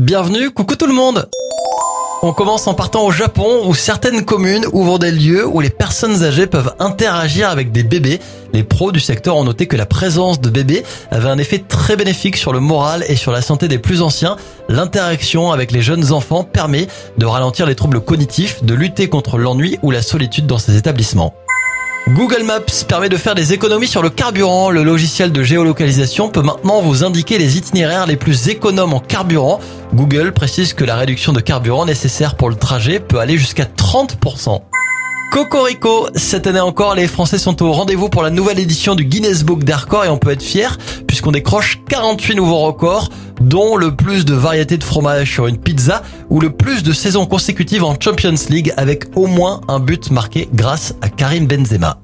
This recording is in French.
Bienvenue, coucou tout le monde on commence en partant au Japon où certaines communes ouvrent des lieux où les personnes âgées peuvent interagir avec des bébés. Les pros du secteur ont noté que la présence de bébés avait un effet très bénéfique sur le moral et sur la santé des plus anciens. L'interaction avec les jeunes enfants permet de ralentir les troubles cognitifs, de lutter contre l'ennui ou la solitude dans ces établissements. Google Maps permet de faire des économies sur le carburant. Le logiciel de géolocalisation peut maintenant vous indiquer les itinéraires les plus économes en carburant. Google précise que la réduction de carburant nécessaire pour le trajet peut aller jusqu'à 30%. Cocorico, cette année encore, les Français sont au rendez-vous pour la nouvelle édition du Guinness Book des et on peut être fier puisqu'on décroche 48 nouveaux records, dont le plus de variétés de fromage sur une pizza ou le plus de saisons consécutives en Champions League avec au moins un but marqué grâce à Karim Benzema.